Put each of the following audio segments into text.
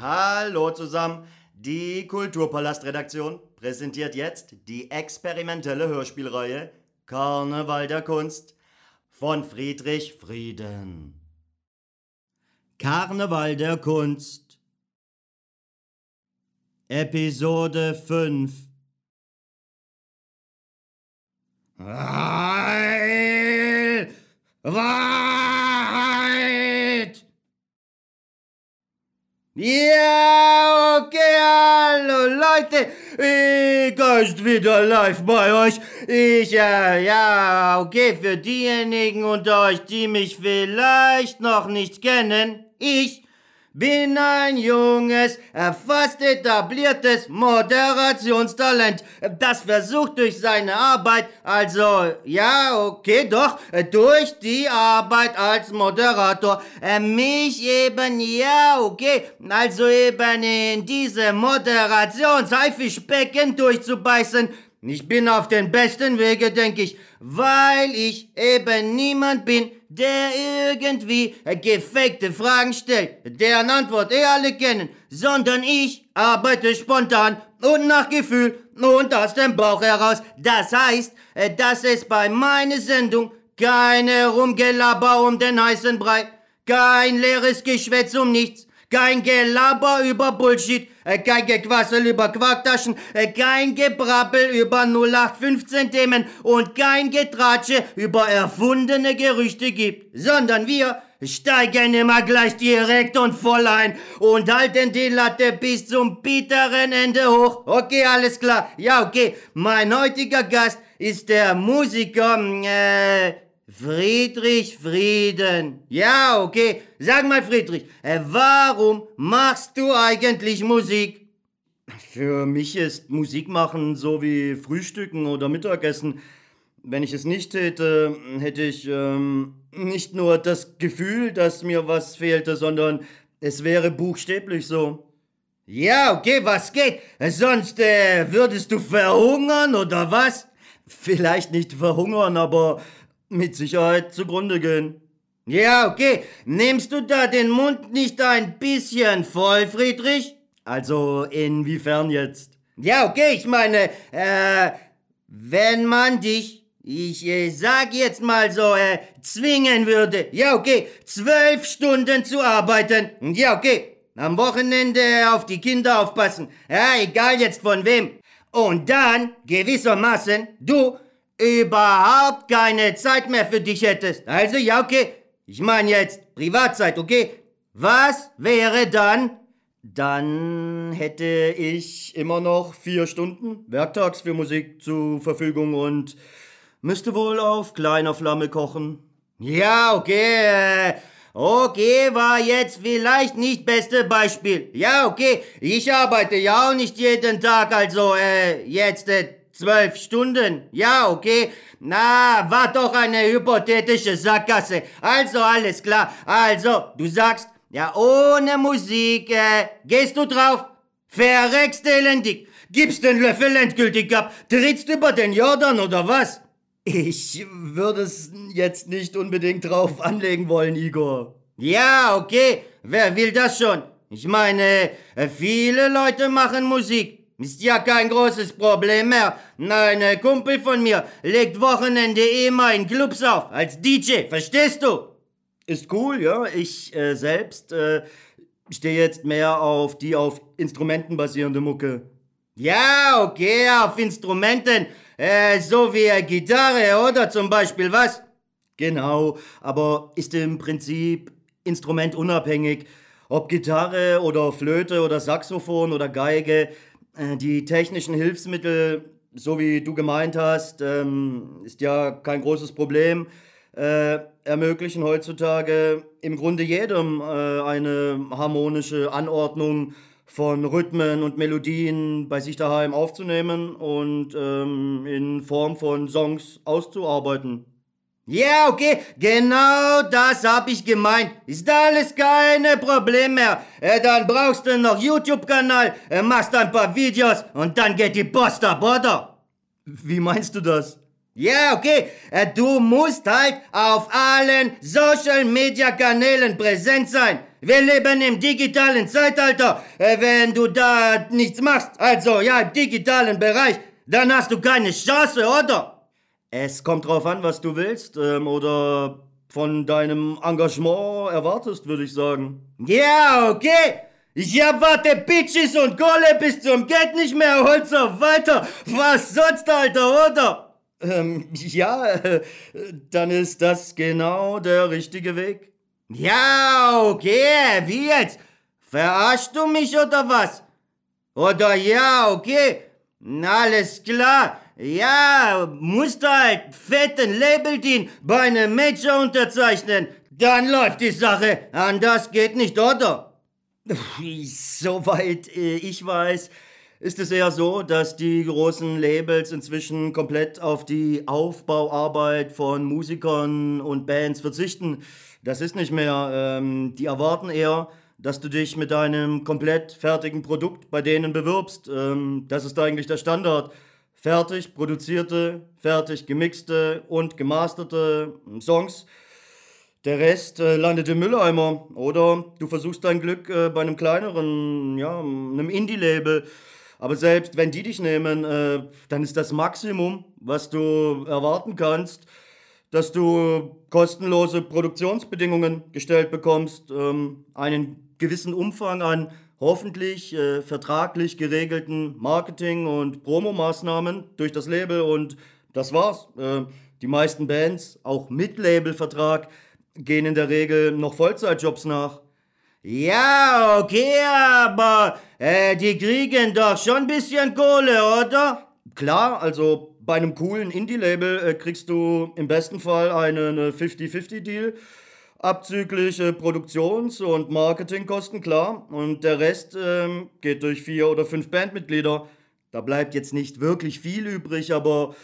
Hallo zusammen. Die Kulturpalast-Redaktion präsentiert jetzt die experimentelle Hörspielreihe Karneval der Kunst von Friedrich Frieden. Karneval der Kunst Episode 5 Heil! Wahrheit! Ja, okay, hallo Leute, ich ist wieder live bei euch. Ich, äh, ja, okay, für diejenigen unter euch, die mich vielleicht noch nicht kennen, ich bin ein junges, fast etabliertes Moderationstalent, das versucht durch seine Arbeit, also ja, okay, doch, durch die Arbeit als Moderator, äh, mich eben, ja, okay, also eben in diese Moderationshaifischbecken durchzubeißen. Ich bin auf den besten Wege, denke ich, weil ich eben niemand bin, der irgendwie gefakte Fragen stellt, deren Antwort eh alle kennen, sondern ich arbeite spontan und nach Gefühl und aus dem Bauch heraus. Das heißt, dass es bei meiner Sendung keine Rumgelaber um den heißen Brei, kein leeres Geschwätz um nichts, kein Gelaber über Bullshit, äh, kein Gequassel über Quarktaschen, äh, kein Gebrabbel über 0815 Themen und kein Getratsche über erfundene Gerüchte gibt, sondern wir steigen immer gleich direkt und voll ein und halten die Latte bis zum bitteren Ende hoch. Okay, alles klar. Ja, okay. Mein heutiger Gast ist der Musiker, äh, Friedrich Frieden. Ja, okay. Sag mal, Friedrich, äh, warum machst du eigentlich Musik? Für mich ist Musik machen so wie Frühstücken oder Mittagessen. Wenn ich es nicht täte, hätte ich ähm, nicht nur das Gefühl, dass mir was fehlte, sondern es wäre buchstäblich so. Ja, okay, was geht? Sonst äh, würdest du verhungern oder was? Vielleicht nicht verhungern, aber mit Sicherheit zugrunde gehen. Ja, okay. Nimmst du da den Mund nicht ein bisschen voll, Friedrich? Also, inwiefern jetzt? Ja, okay, ich meine, äh, wenn man dich, ich äh, sag jetzt mal so, äh, zwingen würde, ja, okay, zwölf Stunden zu arbeiten, ja, okay, am Wochenende auf die Kinder aufpassen, ja, egal jetzt von wem. Und dann, gewissermaßen, du überhaupt keine Zeit mehr für dich hättest. Also ja, okay. Ich meine jetzt Privatzeit, okay? Was wäre dann? Dann hätte ich immer noch vier Stunden werktags für Musik zur Verfügung und müsste wohl auf kleiner Flamme kochen. Ja, okay. Äh, okay, war jetzt vielleicht nicht beste Beispiel. Ja, okay. Ich arbeite ja auch nicht jeden Tag, also äh, jetzt äh, Zwölf Stunden? Ja, okay. Na, war doch eine hypothetische Sackgasse. Also, alles klar. Also, du sagst, ja, ohne Musik, äh, gehst du drauf? Verreckst elendig. Gibst den Löffel endgültig ab. Trittst über den Jordan oder was? Ich würde es jetzt nicht unbedingt drauf anlegen wollen, Igor. Ja, okay. Wer will das schon? Ich meine, äh, viele Leute machen Musik. Ist ja kein großes Problem mehr. Ein Kumpel von mir legt Wochenende immer in Clubs auf, als DJ, verstehst du? Ist cool, ja. Ich äh, selbst äh, stehe jetzt mehr auf die auf Instrumenten basierende Mucke. Ja, okay, auf Instrumenten. Äh, so wie eine Gitarre, oder zum Beispiel, was? Genau, aber ist im Prinzip instrumentunabhängig. Ob Gitarre oder Flöte oder Saxophon oder Geige, die technischen Hilfsmittel, so wie du gemeint hast, ähm, ist ja kein großes Problem, äh, ermöglichen heutzutage im Grunde jedem äh, eine harmonische Anordnung von Rhythmen und Melodien bei sich daheim aufzunehmen und ähm, in Form von Songs auszuarbeiten. Ja, okay, genau das hab ich gemeint. Ist alles keine Problem mehr. Äh, dann brauchst du noch YouTube-Kanal, äh, machst ein paar Videos und dann geht die Post ab, oder? Wie meinst du das? Ja, okay. Äh, Du musst halt auf allen Social Media Kanälen präsent sein. Wir leben im digitalen Zeitalter. Äh, Wenn du da nichts machst, also ja, im digitalen Bereich, dann hast du keine Chance, oder? Es kommt drauf an, was du willst ähm, oder von deinem Engagement erwartest, würde ich sagen. Ja, okay. Ich erwarte Bitches und Kohle bis zum Geld nicht mehr so weiter. Was sonst, Alter, oder? Ähm, ja, äh, dann ist das genau der richtige Weg. Ja, okay, wie jetzt? Verarschst du mich oder was? Oder ja, okay, alles klar. Ja, musst halt fetten Labeldeal bei einem Major unterzeichnen. Dann läuft die Sache. Anders geht nicht, oder? Soweit äh, ich weiß, ist es eher so, dass die großen Labels inzwischen komplett auf die Aufbauarbeit von Musikern und Bands verzichten. Das ist nicht mehr. Ähm, die erwarten eher, dass du dich mit einem komplett fertigen Produkt bei denen bewirbst. Ähm, das ist eigentlich der Standard. Fertig produzierte, fertig gemixte und gemasterte Songs. Der Rest äh, landet im Mülleimer. Oder du versuchst dein Glück äh, bei einem kleineren, ja, einem Indie-Label. Aber selbst wenn die dich nehmen, äh, dann ist das Maximum, was du erwarten kannst, dass du kostenlose Produktionsbedingungen gestellt bekommst, ähm, einen gewissen Umfang an hoffentlich äh, vertraglich geregelten Marketing- und Promomaßnahmen durch das Label und das war's. Äh, die meisten Bands, auch mit Labelvertrag, gehen in der Regel noch Vollzeitjobs nach. Ja, okay, aber äh, die kriegen doch schon ein bisschen Kohle, oder? Klar, also bei einem coolen Indie-Label äh, kriegst du im besten Fall einen äh, 50-50-Deal. Abzüglich äh, Produktions- und Marketingkosten, klar. Und der Rest ähm, geht durch vier oder fünf Bandmitglieder. Da bleibt jetzt nicht wirklich viel übrig, aber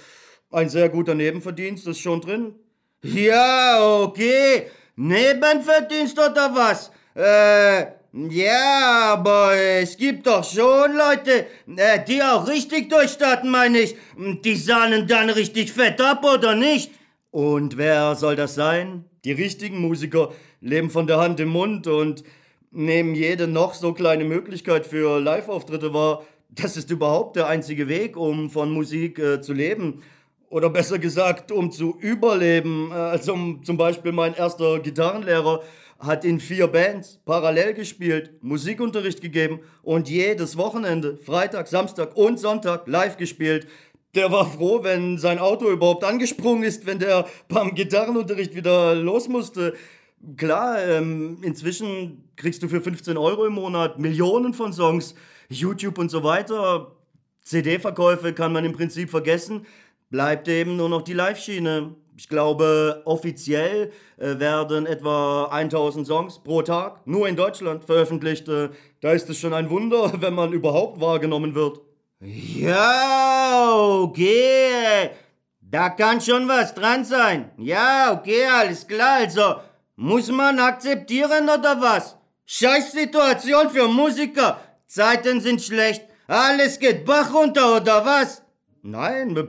ein sehr guter Nebenverdienst ist schon drin. Ja, okay. Nebenverdienst oder was? Äh, ja, aber es gibt doch schon Leute, äh, die auch richtig durchstarten, meine ich. Die sahnen dann richtig fett ab, oder nicht? Und wer soll das sein? Die richtigen Musiker leben von der Hand im Mund und nehmen jede noch so kleine Möglichkeit für Live-Auftritte wahr. Das ist überhaupt der einzige Weg, um von Musik äh, zu leben. Oder besser gesagt, um zu überleben. Äh, Also zum Beispiel mein erster Gitarrenlehrer hat in vier Bands parallel gespielt, Musikunterricht gegeben und jedes Wochenende, Freitag, Samstag und Sonntag live gespielt. Der war froh, wenn sein Auto überhaupt angesprungen ist, wenn der beim Gitarrenunterricht wieder los musste. Klar, ähm, inzwischen kriegst du für 15 Euro im Monat Millionen von Songs, YouTube und so weiter. CD-Verkäufe kann man im Prinzip vergessen. Bleibt eben nur noch die Live-Schiene. Ich glaube, offiziell äh, werden etwa 1000 Songs pro Tag nur in Deutschland veröffentlicht. Äh, da ist es schon ein Wunder, wenn man überhaupt wahrgenommen wird. Ja, okay. Da kann schon was dran sein. Ja, okay, alles klar. Also, muss man akzeptieren oder was? Scheiß Situation für Musiker. Zeiten sind schlecht. Alles geht Bach runter oder was? Nein,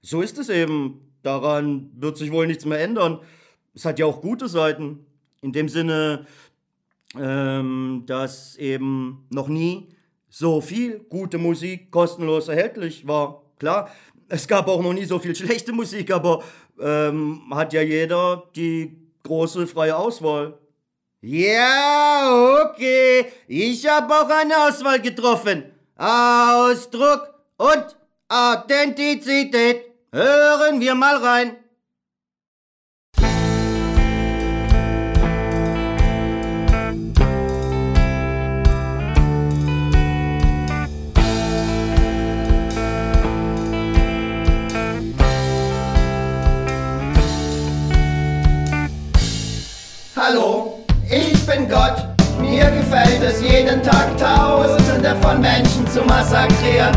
so ist es eben. Daran wird sich wohl nichts mehr ändern. Es hat ja auch gute Seiten. In dem Sinne, ähm, dass eben noch nie so viel gute Musik kostenlos erhältlich war. Klar, es gab auch noch nie so viel schlechte Musik, aber ähm, hat ja jeder die große freie Auswahl. Ja, okay. Ich habe auch eine Auswahl getroffen. Ausdruck und Authentizität. Hören wir mal rein. Hallo, ich bin Gott. Mir gefällt es jeden Tag Tausende von Menschen zu massakrieren.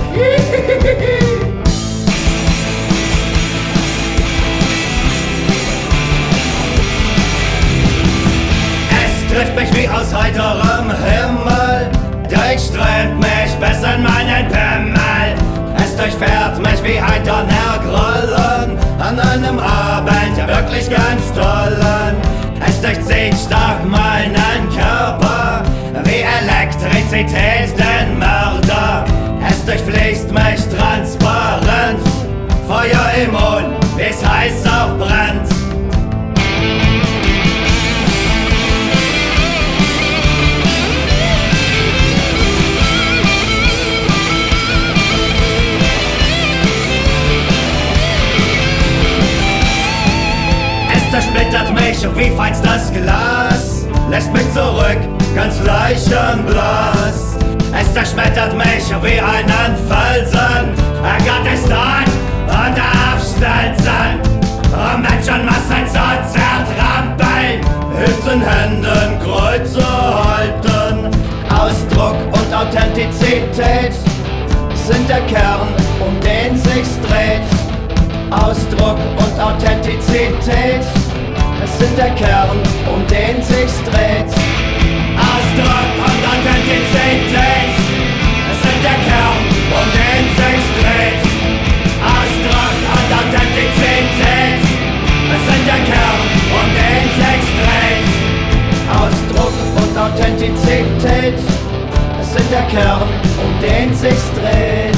Es trifft mich wie aus heiterem Himmel. Durchströmt mich bis in meinen Pimmel. Es durchfährt mich wie ein Donnergrollen. wirklich ganz toll an. Es durchzieht stark meinen Körper, wie Elektrizität den Mörder. Es durchfließt mich transparent, Feuer im Mund, wie's heiß auch brennt. Zersplittert mich wie feinstes Glas, lässt mich zurück, ganz leichenblass. Es zerschmettert mich wie einen Felsen, Gott ist dort und aufstelzen, um Menschenmassen zu zertrampeln, hilft in Händen Kreuze halten. Ausdruck und Authentizität sind der Kern, um den sich's dreht. Ausdruck und Authentizität es sind der Kern, um den sich's dreht. Ausdruck und Authentizität. Es sind der Kern, um den sich's dreht. Ausdruck und Authentizität. Es sind der Kern, um den sich's dreht. Ausdruck und Authentizität. Es sind der Kern, um den sich's dreht.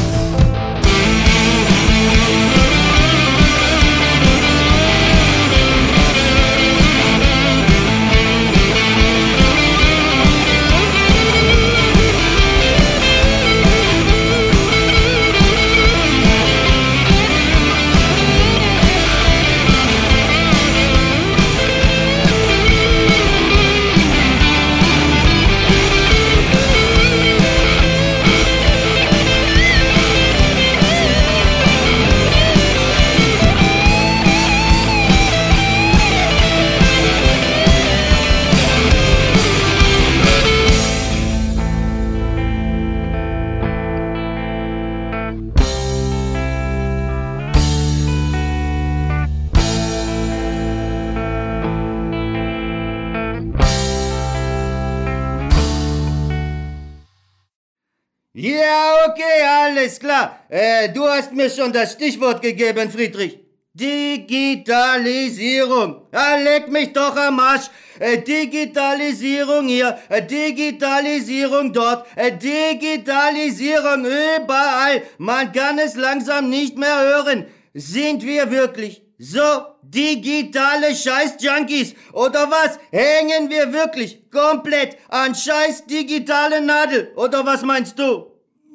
Hast mir schon das Stichwort gegeben, Friedrich. Digitalisierung. Ja, leck mich doch am Arsch. Äh, Digitalisierung hier, äh, Digitalisierung dort, äh, Digitalisierung überall. Man kann es langsam nicht mehr hören. Sind wir wirklich so digitale Scheiß-Junkies? Oder was? Hängen wir wirklich komplett an scheiß digitale Nadel? Oder was meinst du?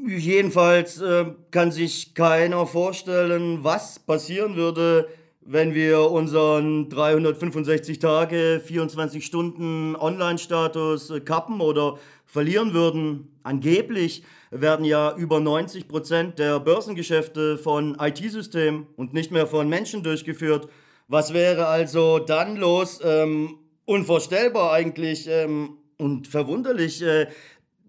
Jedenfalls äh, kann sich keiner vorstellen, was passieren würde, wenn wir unseren 365 Tage, 24 Stunden Online-Status äh, kappen oder verlieren würden. Angeblich werden ja über 90 Prozent der Börsengeschäfte von IT-Systemen und nicht mehr von Menschen durchgeführt. Was wäre also dann los? Ähm, unvorstellbar eigentlich ähm, und verwunderlich. Äh,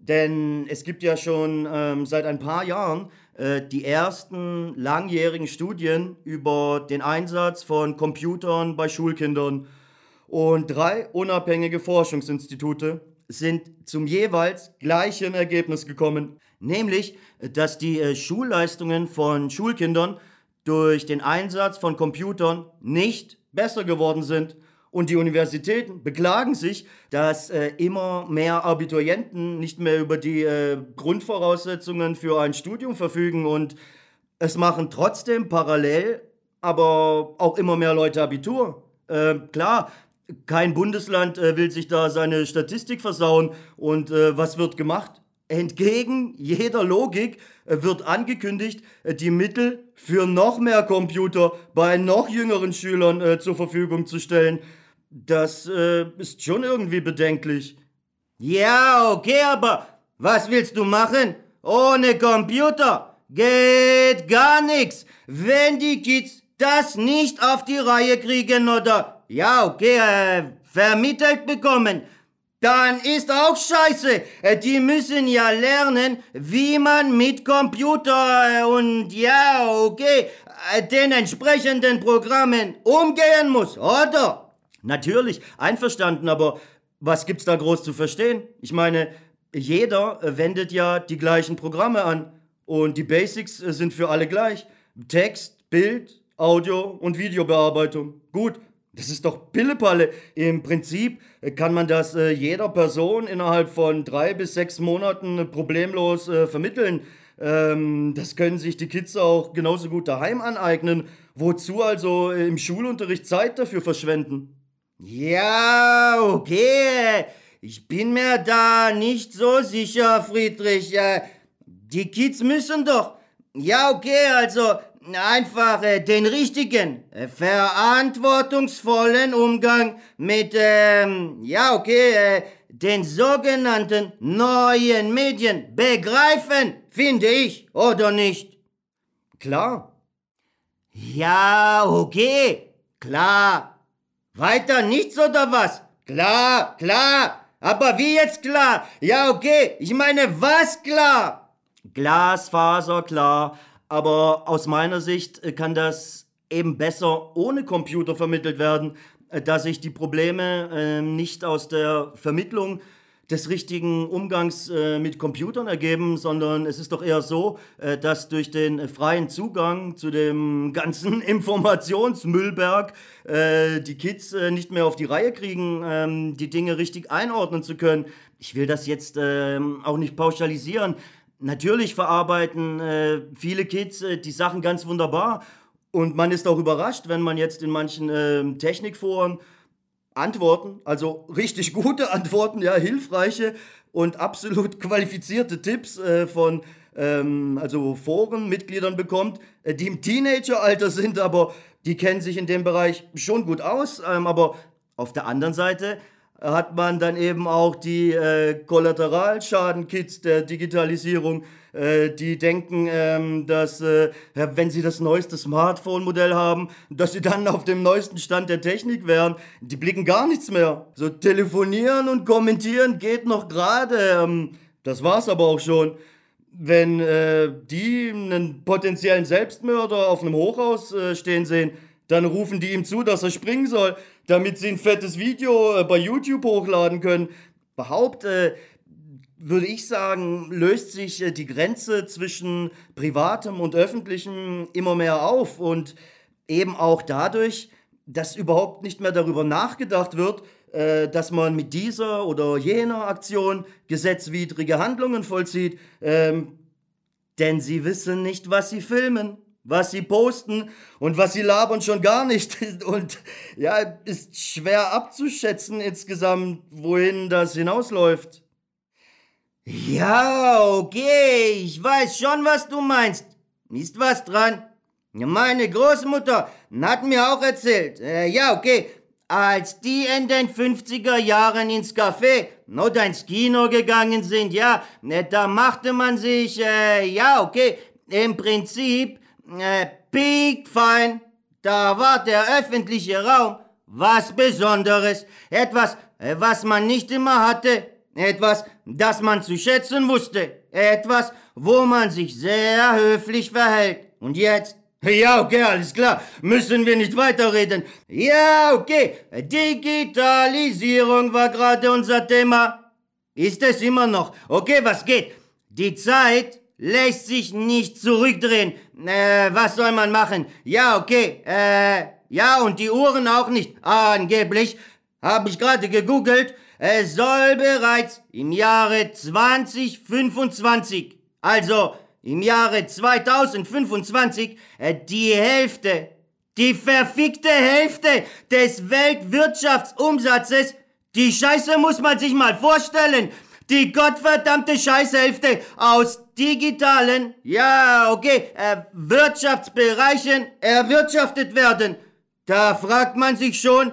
denn es gibt ja schon ähm, seit ein paar Jahren äh, die ersten langjährigen Studien über den Einsatz von Computern bei Schulkindern. Und drei unabhängige Forschungsinstitute sind zum jeweils gleichen Ergebnis gekommen, nämlich, dass die äh, Schulleistungen von Schulkindern durch den Einsatz von Computern nicht besser geworden sind. Und die Universitäten beklagen sich, dass äh, immer mehr Abiturienten nicht mehr über die äh, Grundvoraussetzungen für ein Studium verfügen und es machen trotzdem parallel aber auch immer mehr Leute Abitur. Äh, klar, kein Bundesland äh, will sich da seine Statistik versauen und äh, was wird gemacht? Entgegen jeder Logik äh, wird angekündigt, die Mittel für noch mehr Computer bei noch jüngeren Schülern zur Verfügung zu stellen. Das äh, ist schon irgendwie bedenklich. Ja, okay, aber was willst du machen? Ohne Computer geht gar nichts. Wenn die Kids das nicht auf die Reihe kriegen oder, ja, okay, äh, vermittelt bekommen, dann ist auch scheiße. Äh, die müssen ja lernen, wie man mit Computer äh, und ja, okay, äh, den entsprechenden Programmen umgehen muss, oder? Natürlich, einverstanden, aber was gibt's da groß zu verstehen? Ich meine, jeder äh, wendet ja die gleichen Programme an und die Basics äh, sind für alle gleich. Text, Bild, Audio und Videobearbeitung. Gut, Das ist doch Pillepalle. Im Prinzip äh, kann man das jeder Person innerhalb von drei bis sechs Monaten problemlos vermitteln. Ähm, das können sich die Kids auch genauso gut daheim aneignen. Wozu also im Schulunterricht Zeit dafür verschwenden? Ja, okay. Ich bin mir da nicht so sicher, Friedrich. Die Kids müssen doch. Ja, okay, also einfach äh, den richtigen, äh, verantwortungsvollen Umgang mit, ähm, ja, okay, äh, den sogenannten neuen Medien begreifen, finde ich, oder nicht? Klar. Ja, okay, klar. Weiter nichts oder was? Klar, klar. Aber wie jetzt klar? Ja, okay, ich meine, was klar? Glasfaser, klar aber aus meiner Sicht äh, kann das eben besser ohne Computer vermittelt werden, äh, da sich die Probleme äh, nicht aus der Vermittlung des richtigen Umgangs äh, mit Computern ergeben, sondern es ist doch eher so, äh, dass durch den freien Zugang zu dem ganzen Informationsmüllberg äh, die Kids nicht mehr auf die Reihe kriegen, ähm, die Dinge richtig einordnen zu können. Ich will das jetzt ähm, auch nicht pauschalisieren, Natürlich verarbeiten äh, viele Kids äh, die Sachen ganz wunderbar und man ist auch überrascht, wenn man jetzt in manchen äh, Technikforen Antworten, also richtig gute Antworten, ja, hilfreiche und absolut qualifizierte Tipps äh, von ähm, also Forenmitgliedern bekommt, äh, die im Teenageralter sind, aber die kennen sich in dem Bereich schon gut aus. Ähm, aber auf der anderen Seite hat man dann eben auch die äh, Kollateralschadenkits der Digitalisierung, die denken, ähm, dass äh, wenn sie das neueste Smartphone-Modell haben, dass sie dann auf dem neuesten Stand der Technik wären. Die blicken gar nichts mehr. So telefonieren und kommentieren geht noch gerade. Ähm, das war's aber auch schon. Wenn äh, die einen potenziellen Selbstmörder auf einem Hochhaus äh, stehen sehen, dann rufen die ihm zu, dass er springen soll, damit sie ein fettes Video äh, bei YouTube hochladen können. Überhaupt äh, würde ich sagen, löst sich äh, die Grenze zwischen privatem und öffentlichem immer mehr auf und eben auch dadurch, dass überhaupt nicht mehr darüber nachgedacht wird, äh, dass man mit dieser oder jener Aktion gesetzwidrige Handlungen vollzieht, ähm, denn sie wissen nicht, was sie filmen was sie posten und was sie labern schon gar nicht. Und ja, ist schwer abzuschätzen insgesamt, wohin das hinausläuft. Ja, okay, ich weiß schon, was du meinst. Ist was dran? Meine Großmutter hat mir auch erzählt. Äh, ja, okay, als die in den 50er Jahren ins Café oder ins Kino gegangen sind, ja, ne, da machte man sich, äh, ja, okay, im Prinzip äh, Big Fein, da war der öffentliche Raum was Besonderes, etwas, äh, was man nicht immer hatte, etwas, das man zu schätzen wusste, etwas, wo man sich sehr höflich verhält. Und jetzt? Ja, okay, alles klar. Müssen wir nicht weiterreden. Ja, okay. Digitalisierung war gerade unser Thema. Ist es immer noch. Okay, was geht? Die Zeit lässt sich nicht zurückdrehen. Äh, was soll man machen? Ja, okay. Äh, ja, und die Uhren auch nicht. Angeblich, habe ich gerade gegoogelt, es soll bereits im Jahre 2025, also im Jahre 2025, äh, die Hälfte, die verfickte Hälfte des Weltwirtschaftsumsatzes, die Scheiße muss man sich mal vorstellen, die gottverdammte Scheißhälfte aus digitalen, ja, okay, äh, Wirtschaftsbereichen erwirtschaftet werden. Da fragt man sich schon,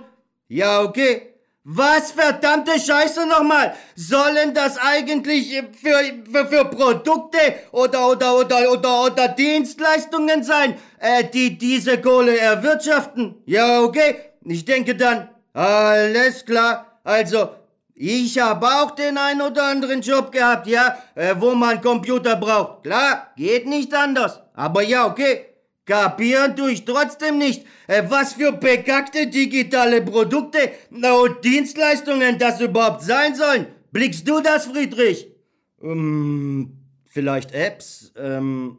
ja, okay, was verdammte Scheiße nochmal? Sollen das eigentlich für, für, für Produkte oder, oder, oder, oder, oder Dienstleistungen sein, äh, die diese Kohle erwirtschaften? Ja, okay. Ich denke dann, alles klar. Also, ich habe auch den ein oder anderen Job gehabt, ja, äh, wo man Computer braucht. Klar, geht nicht anders. Aber ja, okay. Kapieren tue ich trotzdem nicht, äh, was für bekackte digitale Produkte und Dienstleistungen das überhaupt sein sollen. Blickst du das, Friedrich? Ähm, vielleicht Apps. Ähm,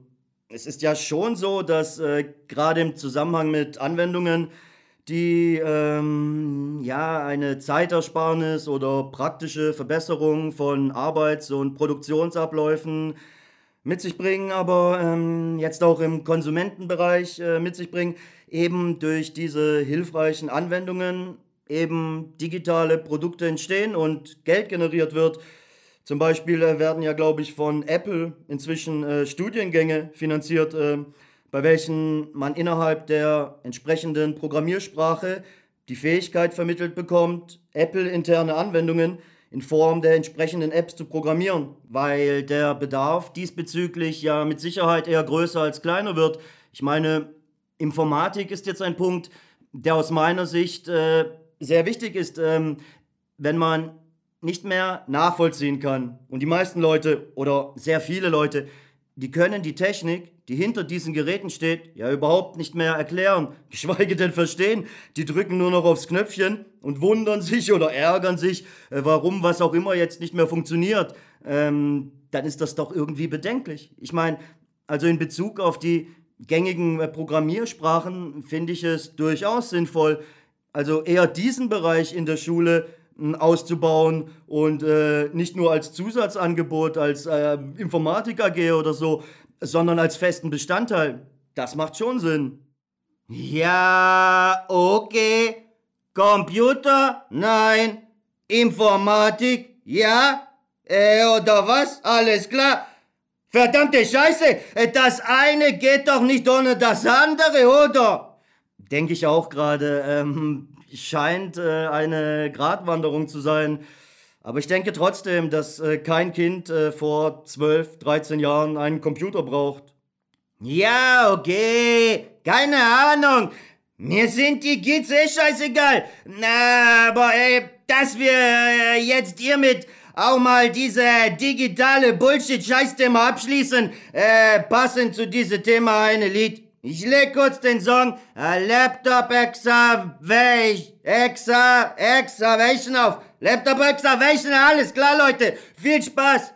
es ist ja schon so, dass äh, gerade im Zusammenhang mit Anwendungen die ähm, ja eine Zeitersparnis oder praktische Verbesserung von Arbeits- und Produktionsabläufen mit sich bringen, aber ähm, jetzt auch im Konsumentenbereich äh, mit sich bringen, eben durch diese hilfreichen Anwendungen eben digitale Produkte entstehen und Geld generiert wird. Zum Beispiel äh, werden ja, glaube ich, von Apple inzwischen äh, Studiengänge finanziert, äh, bei welchen man innerhalb der entsprechenden Programmiersprache die Fähigkeit vermittelt bekommt, Apple-interne Anwendungen in Form der entsprechenden Apps zu programmieren, weil der Bedarf diesbezüglich ja mit Sicherheit eher größer als kleiner wird. Ich meine, Informatik ist jetzt ein Punkt, der aus meiner Sicht äh, sehr wichtig ist, ähm, wenn man nicht mehr nachvollziehen kann. Und die meisten Leute oder sehr viele Leute, die können die Technik, die hinter diesen Geräten steht, ja überhaupt nicht mehr erklären, geschweige denn verstehen. Die drücken nur noch aufs Knöpfchen und wundern sich oder ärgern sich, äh, warum was auch immer jetzt nicht mehr funktioniert. Ähm, dann ist das doch irgendwie bedenklich. Ich meine, also in Bezug auf die gängigen äh, Programmiersprachen finde ich es durchaus sinnvoll, also eher diesen Bereich in der Schule hm, auszubauen und äh, nicht nur als Zusatzangebot, als äh, Informatik AG oder so, sondern als festen Bestandteil. Das macht schon Sinn. Ja, okay. Computer? Nein. Informatik? Ja. Äh, oder was? Alles klar. Verdammte Scheiße, das eine geht doch nicht ohne das andere, oder? Denke ich auch gerade. Ähm, scheint äh, eine Gratwanderung zu sein. Aber ich denke trotzdem, dass äh, kein Kind äh, vor 12, 13 Jahren einen Computer braucht. Ja, okay. Keine Ahnung. Mir sind die Kids eh scheißegal. Na, aber äh, dass wir äh, jetzt hiermit auch mal diese digitale Bullshit-Scheißthema abschließen, äh, passend zu diesem Thema eine Lied. Ich leg kurz den Song A Laptop Excavation, Exa, Excavation auf. Laptop Excavation, alles klar, Leute. Viel Spaß.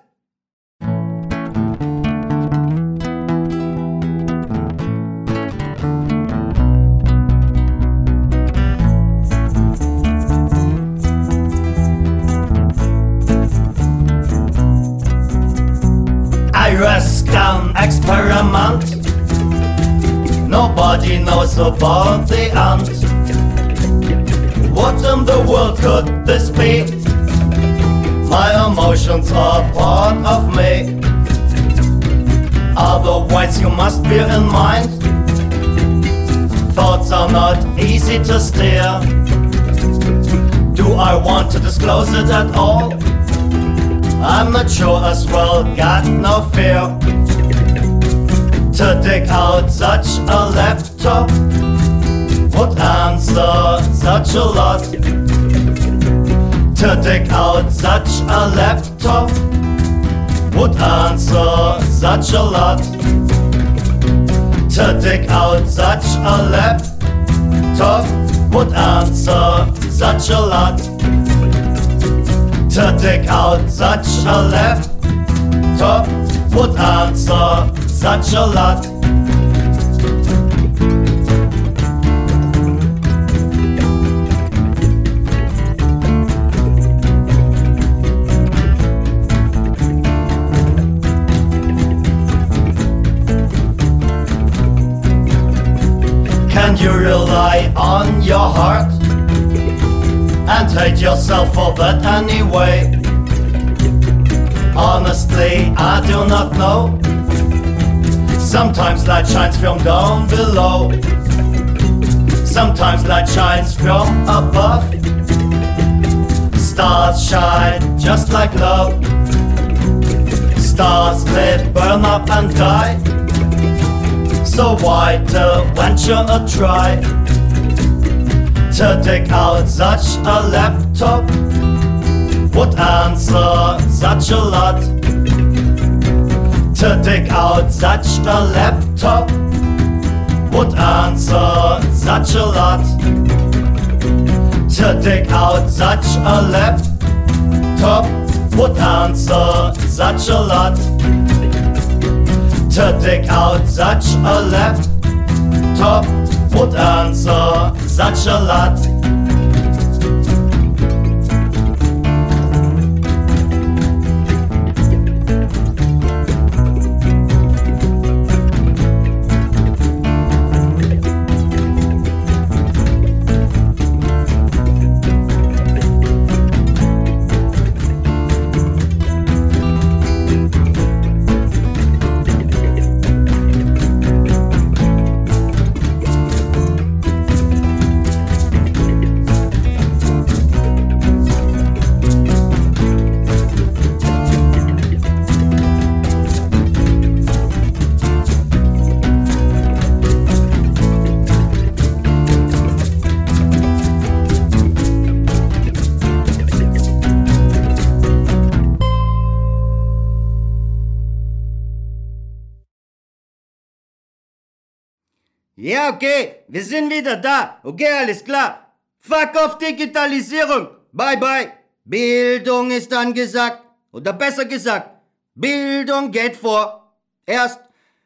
Iris down experiment Nobody knows about the ant. What in the world could this be? My emotions are part of me. Otherwise, you must bear in mind thoughts are not easy to steer. Do I want to disclose it at all? I'm not sure as well, got no fear to dig out such a laptop would answer such a lot. To dig out such a laptop would answer such a lot. To dig out such a laptop would answer such a lot. To dig out such a laptop would answer such a lot. Can you rely on your heart and hate yourself for that anyway? Honestly, I do not know. Sometimes light shines from down below. Sometimes light shines from above. Stars shine just like love. Stars live, burn up and die. So why to venture a try? To dig out such a laptop would answer such a lot to dig out such a laptop would answer such a lot. To dig out such a laptop would answer such a lot. To dig out such a laptop und unser Satschelat. Okay, wir sind wieder da. Okay, alles klar. Fuck auf Digitalisierung. Bye, bye. Bildung ist angesagt. Oder besser gesagt, Bildung geht vor. Erst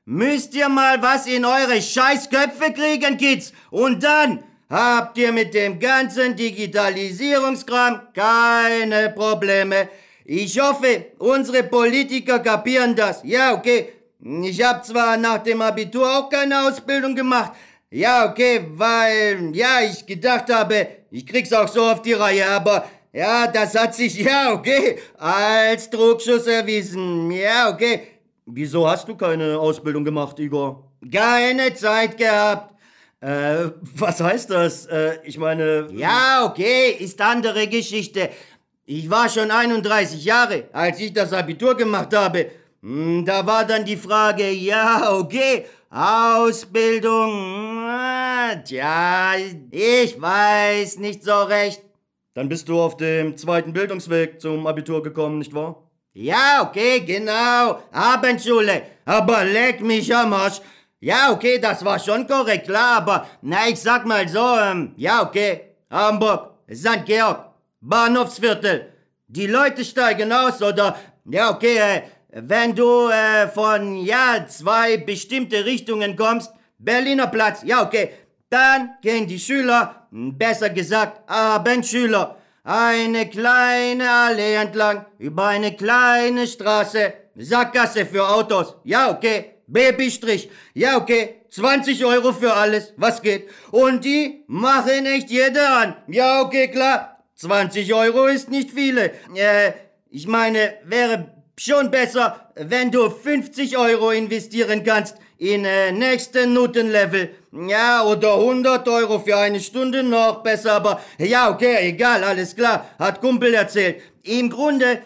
müsst ihr mal was in eure Scheißköpfe kriegen, Kids. Und dann habt ihr mit dem ganzen Digitalisierungskram keine Probleme. Ich hoffe, unsere Politiker kapieren das. Ja, okay. Ich hab zwar nach dem Abitur auch keine Ausbildung gemacht. Ja, okay, weil, ja, ich gedacht habe, ich krieg's auch so auf die Reihe, aber ja, das hat sich, ja, okay, als Druckschuss erwiesen. Ja, okay. Wieso hast du keine Ausbildung gemacht, Igor? Keine Zeit gehabt. Äh, was heißt das? Äh, ich meine. Ja, okay, ist andere Geschichte. Ich war schon 31 Jahre, als ich das Abitur gemacht habe. Hm, Da war dann die Frage, ja, okay, Ausbildung, tja, ich weiß nicht so recht. Dann bist du auf dem zweiten Bildungsweg zum Abitur gekommen, nicht wahr? Ja, okay, genau, Abendschule, aber leck mich am Arsch. Ja, okay, das war schon korrekt, klar, aber na, ich sag mal so, ähm, ja, okay, Hamburg, St. Georg, Bahnhofsviertel. Die Leute steigen aus oder, ja, okay, äh, wenn du äh, von, ja, zwei bestimmte Richtungen kommst, Berliner Platz, ja, okay, dann gehen die Schüler, hm, besser gesagt, Abendschüler, eine kleine Allee entlang, über eine kleine Straße, Sackgasse für Autos, ja, okay, Babystrich, ja, okay, 20 Euro für alles, was geht. Und die machen echt jeder an, ja, okay, klar, 20 Euro ist nicht viele. Äh, ich meine, wäre schon besser, wenn du 50 Euro investieren kannst in äh, nächsten Notenlevel. Ja, oder 100 Euro für eine Stunde noch besser, aber ja, okay, egal, alles klar, hat Kumpel erzählt. Im Grunde,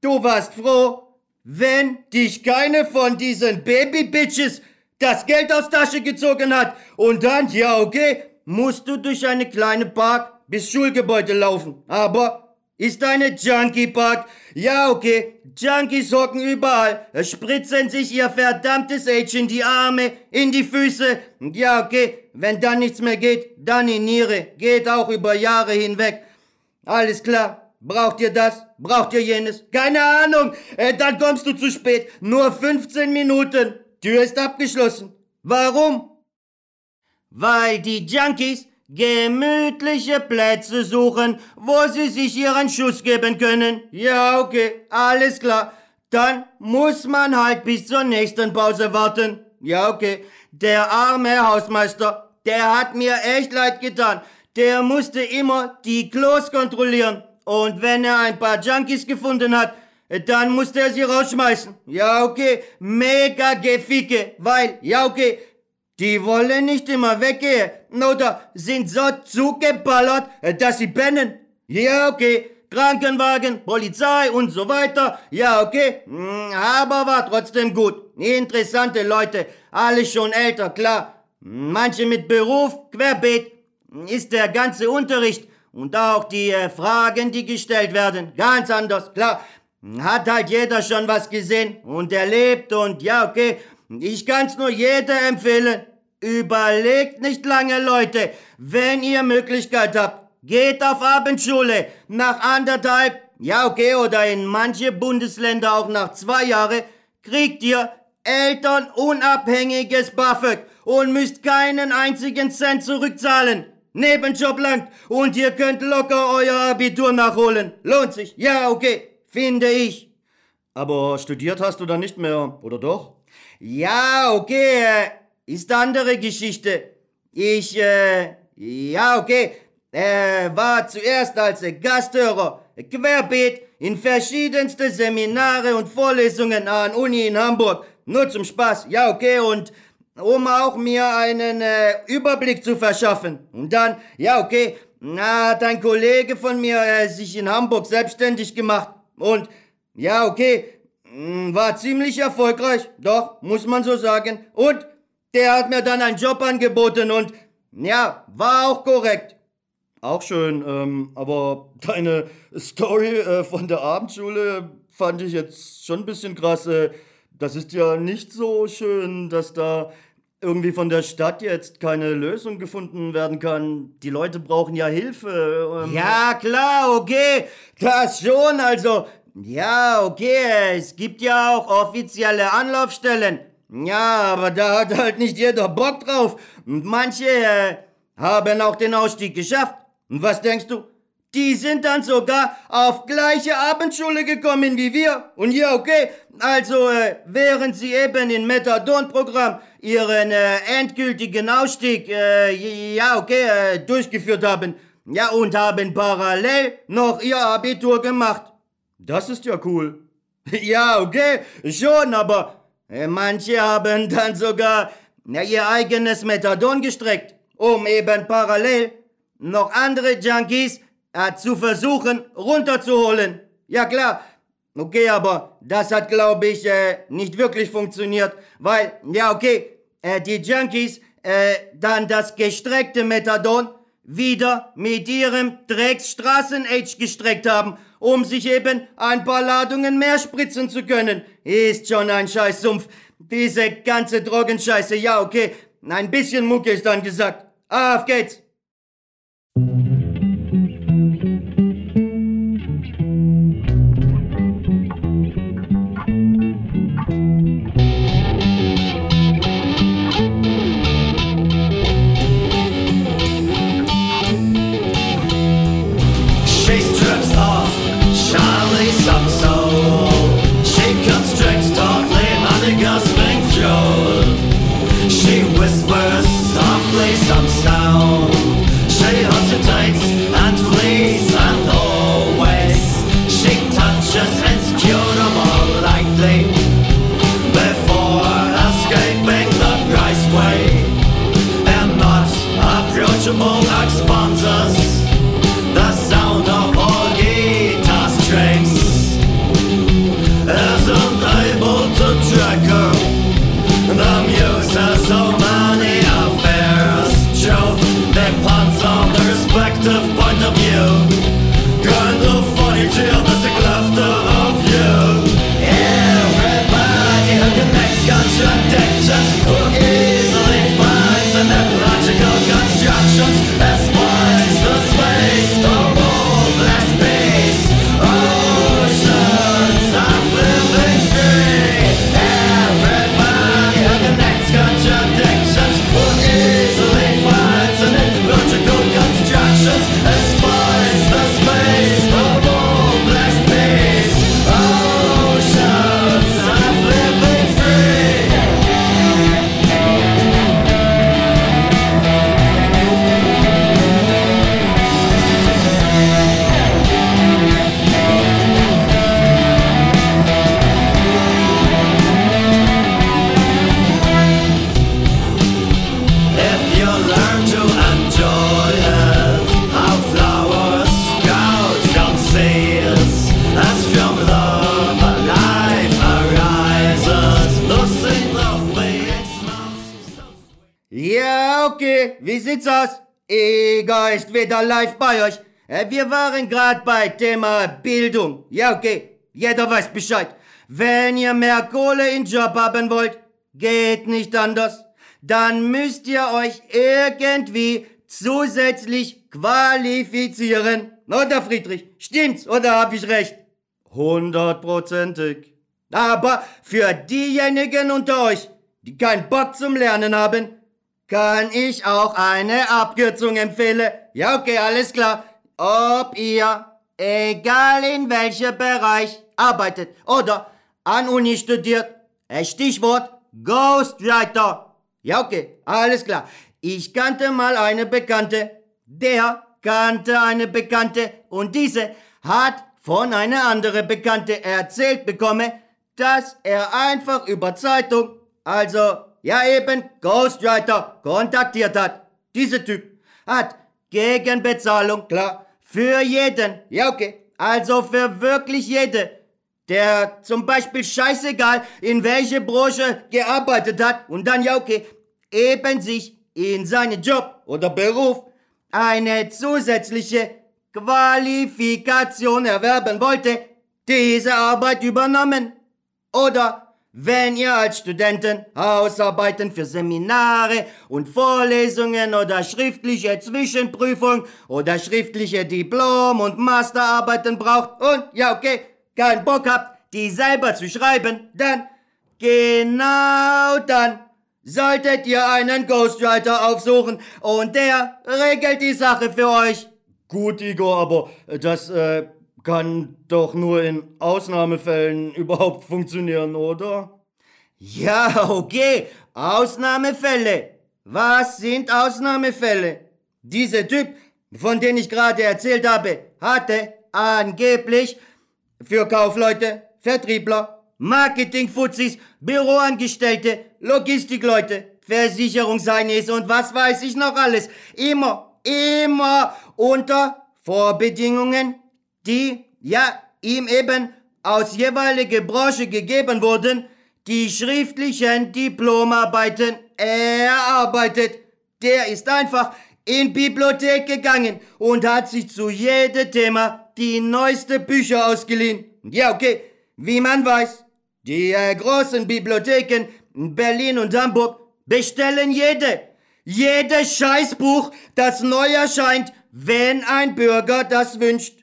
du warst froh, wenn dich keine von diesen Baby-Bitches das Geld aus Tasche gezogen hat. Und dann, ja, okay, musst du durch eine kleine Park bis Schulgebäude laufen. Aber ist eine Junkie-Park. Ja, okay, Junkies hocken überall, spritzen sich ihr verdammtes Age in die Arme, in die Füße. Ja, okay, wenn dann nichts mehr geht, dann in Niere. Geht auch über Jahre hinweg. Alles klar. Braucht ihr das? Braucht ihr jenes? Keine Ahnung. Äh, dann kommst du zu spät. Nur 15 Minuten. Tür ist abgeschlossen. Warum? Weil die Junkies gemütliche Plätze suchen, wo sie sich ihren Schuss geben können. Ja, okay, alles klar. Dann muss man halt bis zur nächsten Pause warten. Ja, okay. Der arme Hausmeister, der hat mir echt leid getan. Der musste immer die Klos kontrollieren. Und wenn er ein paar Junkies gefunden hat, dann musste er sie rausschmeißen. Ja, okay. Mega Geficke. Weil, ja, okay. Die wollen nicht immer weggehen oder sind so zugeballert, dass sie pennen. Ja, okay. Krankenwagen, Polizei und so weiter. Ja, okay. Hm, Aber war trotzdem gut. Interessante Leute. Alle schon älter, klar. Manche mit Beruf, querbeet. Ist der ganze Unterricht und auch die äh, Fragen, die gestellt werden, ganz anders, klar. Hat halt jeder schon was gesehen und erlebt und ja, okay. Ich kann's nur jedem empfehlen. Überlegt nicht lange, Leute. Wenn ihr Möglichkeit habt, geht auf Abendschule. Nach anderthalb, ja okay, oder in manche Bundesländer auch nach zwei Jahren, kriegt ihr elternunabhängiges BAföG und müsst keinen einzigen Cent zurückzahlen. Nebenjob langt und ihr könnt locker euer Abitur nachholen. Lohnt sich. Ja, okay, finde ich. Aber studiert hast du dann nicht mehr, oder doch? Ja, okay, ist andere Geschichte. Ich, äh, ja, okay, äh, war zuerst als Gasthörer querbeet in verschiedenste Seminare und Vorlesungen an Uni in Hamburg. Nur zum Spaß. Ja, okay, und um auch mir einen äh, Überblick zu verschaffen. Und dann, ja, okay, na, hat ein Kollege von mir äh, sich in Hamburg selbstständig gemacht. Und, ja, okay, mh, war ziemlich erfolgreich. Doch, muss man so sagen. Und der hat mir dann einen Job angeboten und, ja, war auch korrekt. Auch schön, ähm, aber deine Story äh, von der Abendschule fand ich jetzt schon ein bisschen krass. Äh, das ist ja nicht so schön, dass da irgendwie von der Stadt jetzt keine Lösung gefunden werden kann. Die Leute brauchen ja Hilfe. Ähm. Ja, klar, okay, das schon, also, ja, okay, es gibt ja auch offizielle Anlaufstellen. Ja, aber da hat halt nicht jeder Bock drauf. Und manche äh, haben auch den Ausstieg geschafft. Und was denkst du? Die sind dann sogar auf gleiche Abendschule gekommen wie wir. Und ja, okay, also äh, während sie eben im Methadon-Programm ihren äh, endgültigen Ausstieg, äh, ja, okay, äh, durchgeführt haben. Ja, und haben parallel noch ihr Abitur gemacht. Das ist ja cool. ja, okay, schon, aber manche haben dann sogar ihr eigenes Methadon gestreckt, um eben parallel noch andere Junkies äh, zu versuchen runterzuholen. Ja klar, okay, aber das hat, glaube ich, äh, nicht wirklich funktioniert, weil, ja okay, äh, die Junkies äh, dann das gestreckte Methadon wieder mit ihrem Drecksstraßen-Age gestreckt haben, um sich eben ein paar Ladungen mehr spritzen zu können. Ist schon ein Scheißsumpf. Diese ganze Drogenscheiße, ja okay, ein bisschen Mucke ist dann gesagt. Auf geht's! Wieder live bei euch. Äh, wir waren gerade bei Thema Bildung. Ja, okay. Jeder weiß Bescheid. Wenn ihr mehr Kohle in Job haben wollt, geht nicht anders. Dann müsst ihr euch irgendwie zusätzlich qualifizieren. Oder Friedrich? Stimmt's oder hab ich recht? Hundertprozentig. Aber für diejenigen unter euch, die keinen Bock zum Lernen haben, kann ich auch eine Abkürzung empfehlen. Ja, okay, alles klar. Ob ihr, egal in welchem Bereich, arbeitet oder an Uni studiert, Stichwort Ghostwriter. Ja, okay, alles klar. Ich kannte mal eine Bekannte, der kannte eine Bekannte und diese hat von einer anderen Bekannte erzählt bekommen, dass er einfach über Zeitung, also ja eben. Ghostwriter, kontaktiert hat. Dieser Typ hat gegen Bezahlung, klar, für jeden, ja okay, also für wirklich jede, der zum Beispiel scheißegal in welche Branche gearbeitet hat. Und dann ja okay, eben sich in seinen Job oder Beruf eine zusätzliche Qualifikation erwerben wollte, diese Arbeit übernommen. Oder wenn ihr als Studenten Hausarbeiten für Seminare und Vorlesungen oder schriftliche Zwischenprüfung oder schriftliche Diplom- und Masterarbeiten braucht und, ja okay, keinen Bock habt, die selber zu schreiben, dann, genau dann, solltet ihr einen Ghostwriter aufsuchen und der regelt die Sache für euch. Gut, Igor, aber das äh, kann doch nur in Ausnahmefällen überhaupt funktionieren, oder? Ja, okay, Ausnahmefälle. Was sind Ausnahmefälle? Dieser Typ, von dem ich gerade erzählt habe, hatte angeblich für Kaufleute, Vertriebler, Marketingfuzis, Büroangestellte, Logistikleute, Versicherungsheinis und was weiß ich noch alles. Immer, immer unter Vorbedingungen, die, ja, ihm eben aus jeweiliger Branche gegeben wurden, die schriftlichen Diplomarbeiten erarbeitet. Der ist einfach in Bibliothek gegangen und hat sich zu jedem Thema die neueste Bücher ausgeliehen. Ja, okay, wie man weiß, die äh, großen Bibliotheken in Berlin und Hamburg bestellen jede, jedes Scheißbuch, das neu erscheint, wenn ein Bürger das wünscht.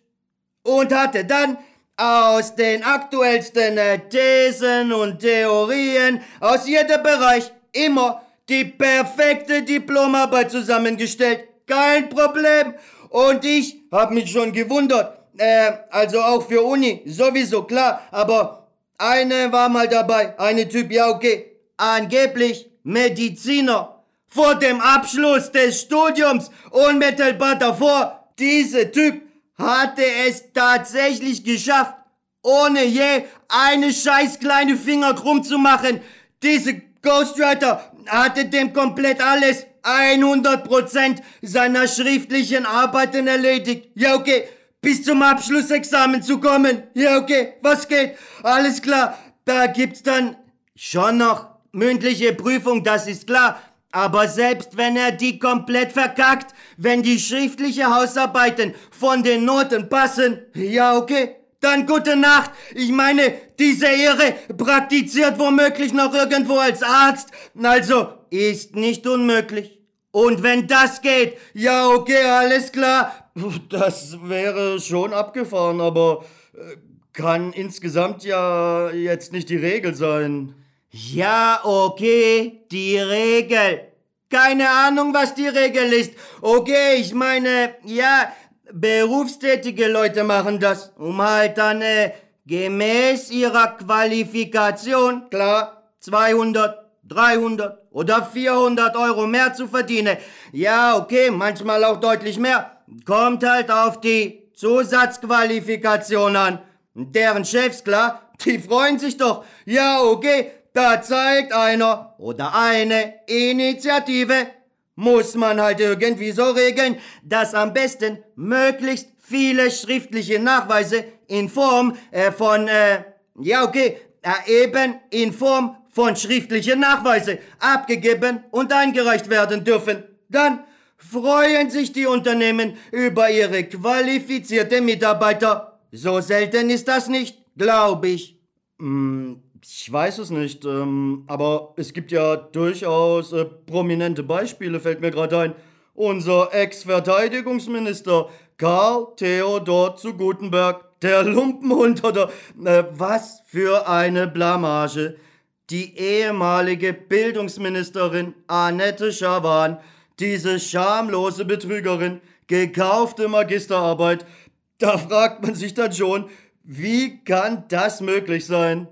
Und hatte dann aus den aktuellsten äh, Thesen und Theorien aus jedem Bereich immer die perfekte Diplomarbeit zusammengestellt. Kein Problem. Und ich hab mich schon gewundert. Äh, also auch für Uni, sowieso klar. Aber eine war mal dabei. Eine Typ, ja okay. Angeblich Mediziner. Vor dem Abschluss des Studiums unmittelbar davor. Dieser Typ hatte es tatsächlich geschafft, ohne je eine scheiß kleine Finger krumm zu machen. Diese Ghostwriter hatte dem komplett alles 100% seiner schriftlichen Arbeiten erledigt. Ja, okay, bis zum Abschlussexamen zu kommen. Ja, okay, was geht? Alles klar. Da gibt's dann schon noch mündliche Prüfung, das ist klar. Aber selbst wenn er die komplett verkackt, wenn die schriftliche Hausarbeiten von den Noten passen, ja okay, dann gute Nacht. Ich meine, diese Ehre praktiziert womöglich noch irgendwo als Arzt. Also, ist nicht unmöglich. Und wenn das geht, ja okay, alles klar. Das wäre schon abgefahren, aber äh, kann insgesamt ja jetzt nicht die Regel sein. Ja, okay, die Regel. Keine Ahnung, was die Regel ist. Okay, ich meine, ja, berufstätige Leute machen das, um halt dann äh, gemäß ihrer Qualifikation, klar, 200, 300 oder 400 Euro mehr zu verdienen. Ja, okay, manchmal auch deutlich mehr. Kommt halt auf die Zusatzqualifikation an. Deren Chefs, klar, die freuen sich doch. Ja, okay, da zeigt einer oder eine Initiative. Muss man halt irgendwie so regeln, dass am besten möglichst viele schriftliche Nachweise in Form äh, von, äh, ja okay, äh, eben in Form von schriftlichen Nachweise abgegeben und eingereicht werden dürfen. Dann freuen sich die Unternehmen über ihre qualifizierte Mitarbeiter. So selten ist das nicht, glaube ich. Hm, ich weiß es nicht, ähm, aber es gibt ja durchaus äh, prominente Beispiele, fällt mir gerade ein. unser Ex-Verteidigungsminister Karl Theodor zu Gutenberg, der Lumpenhund oder äh, was für eine Blamage. Die ehemalige Bildungsministerin Annette Schawan, diese schamlose Betrügerin, gekaufte Magisterarbeit, da fragt man sich dann schon, wie kann das möglich sein?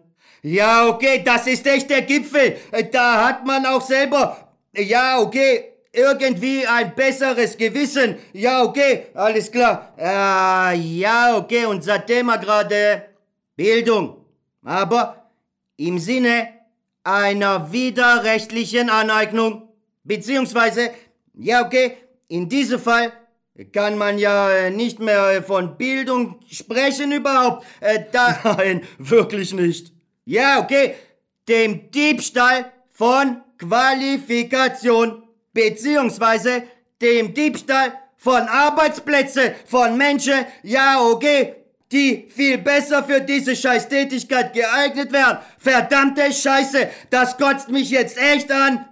Ja, okay, das ist echt der Gipfel. Da hat man auch selber, ja, okay, irgendwie ein besseres Gewissen. Ja, okay, alles klar. Äh, ja, okay, unser Thema gerade Bildung. Aber im Sinne einer widerrechtlichen Aneignung. Beziehungsweise, ja, okay, in diesem Fall kann man ja nicht mehr von Bildung sprechen überhaupt. Äh, da Nein, wirklich nicht. Ja, okay. Dem Diebstahl von Qualifikation beziehungsweise dem Diebstahl von Arbeitsplätzen von Menschen, ja, okay, die viel besser für diese Scheißtätigkeit geeignet wären. Verdammte Scheiße, das kotzt mich jetzt echt an.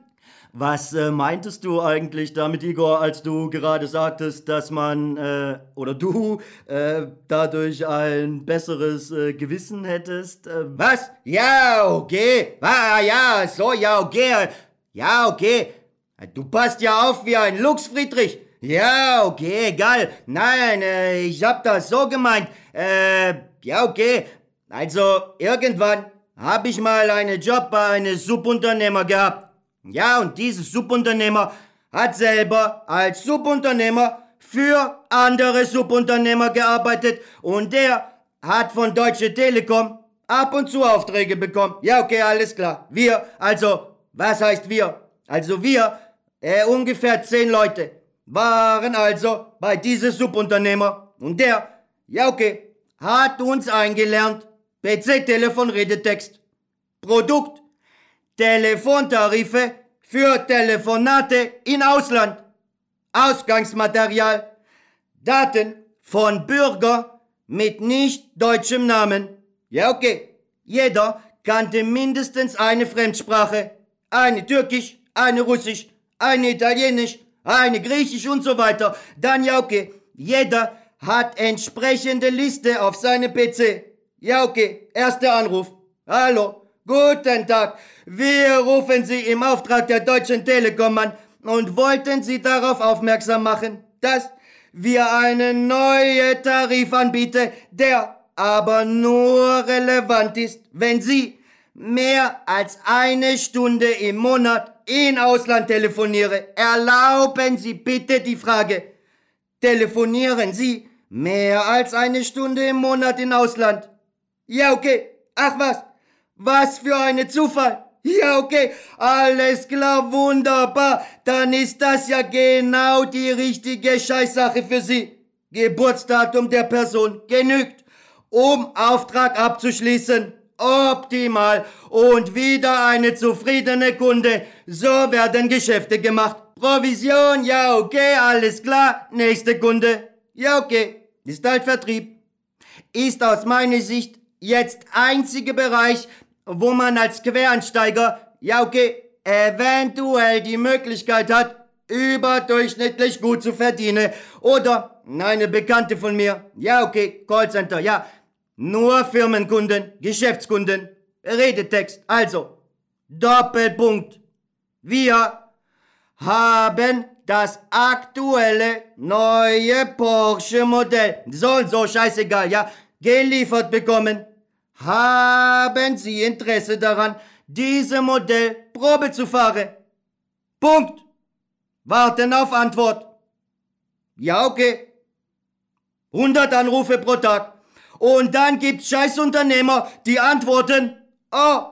Was äh, meintest du eigentlich damit, Igor, als du gerade sagtest, dass man äh, oder du äh, dadurch ein besseres äh, Gewissen hättest? Äh, was? Ja, okay. Ah, ja, so, ja, okay. Ja, okay. Du passt ja auf wie ein Lux, Friedrich. Ja, okay, egal. Nein, äh, ich hab das so gemeint. Äh, ja, okay. Also, irgendwann habe ich mal einen Job bei einem Subunternehmer gehabt. Ja, und dieser Subunternehmer hat selber als Subunternehmer für andere Subunternehmer gearbeitet und der hat von Deutsche Telekom ab und zu Aufträge bekommen. Ja, okay, alles klar. Wir, also, was heißt wir? Also wir, äh, ungefähr zehn Leute, waren also bei diesem Subunternehmer und der, ja okay, hat uns eingelernt. PC-Telefon, Redetext. Produkt Telefontarife für Telefonate in Ausland, Ausgangsmaterial, Daten von Bürger mit nicht deutschem Namen. Ja, okay. Jeder kannte mindestens eine Fremdsprache. Eine Türkisch, eine Russisch, eine Italienisch, eine Griechisch und so weiter. Dann ja, okay. Jeder hat entsprechende Liste auf seinem PC. Ja, okay. Erster Anruf. Hallo. Guten Tag. Wir rufen Sie im Auftrag der Deutschen Telekom an und wollten Sie darauf aufmerksam machen, dass wir einen neuen Tarif anbieten, der aber nur relevant ist, wenn Sie mehr als eine Stunde im Monat in Ausland telefonieren. Erlauben Sie bitte die Frage. Telefonieren Sie mehr als eine Stunde im Monat in Ausland? Ja, okay. Ach was. Was für ein Zufall! Ja, okay, alles klar, wunderbar. Dann ist das ja genau die richtige Scheißsache für Sie. Geburtsdatum der Person genügt, um Auftrag abzuschließen. Optimal. Und wieder eine zufriedene Kunde. So werden Geschäfte gemacht. Provision, ja, okay, alles klar. Nächste Kunde. Ja, okay. Ist halt Vertrieb. Ist aus meiner Sicht jetzt einziger Bereich, wo man als Quereinsteiger, ja okay, eventuell die Möglichkeit hat, überdurchschnittlich gut zu verdienen. Oder eine Bekannte von mir, ja okay, Callcenter, ja, nur Firmenkunden, Geschäftskunden, Redetext, also, Doppelpunkt. Wir haben das aktuelle neue Porsche Modell, so und so scheißegal, ja, geliefert bekommen haben Sie Interesse daran, diese Modell Probe zu fahren? Punkt. Warten auf Antwort. Ja, okay. 100 Anrufe pro Tag. Und dann gibt's Scheißunternehmer, die antworten, oh,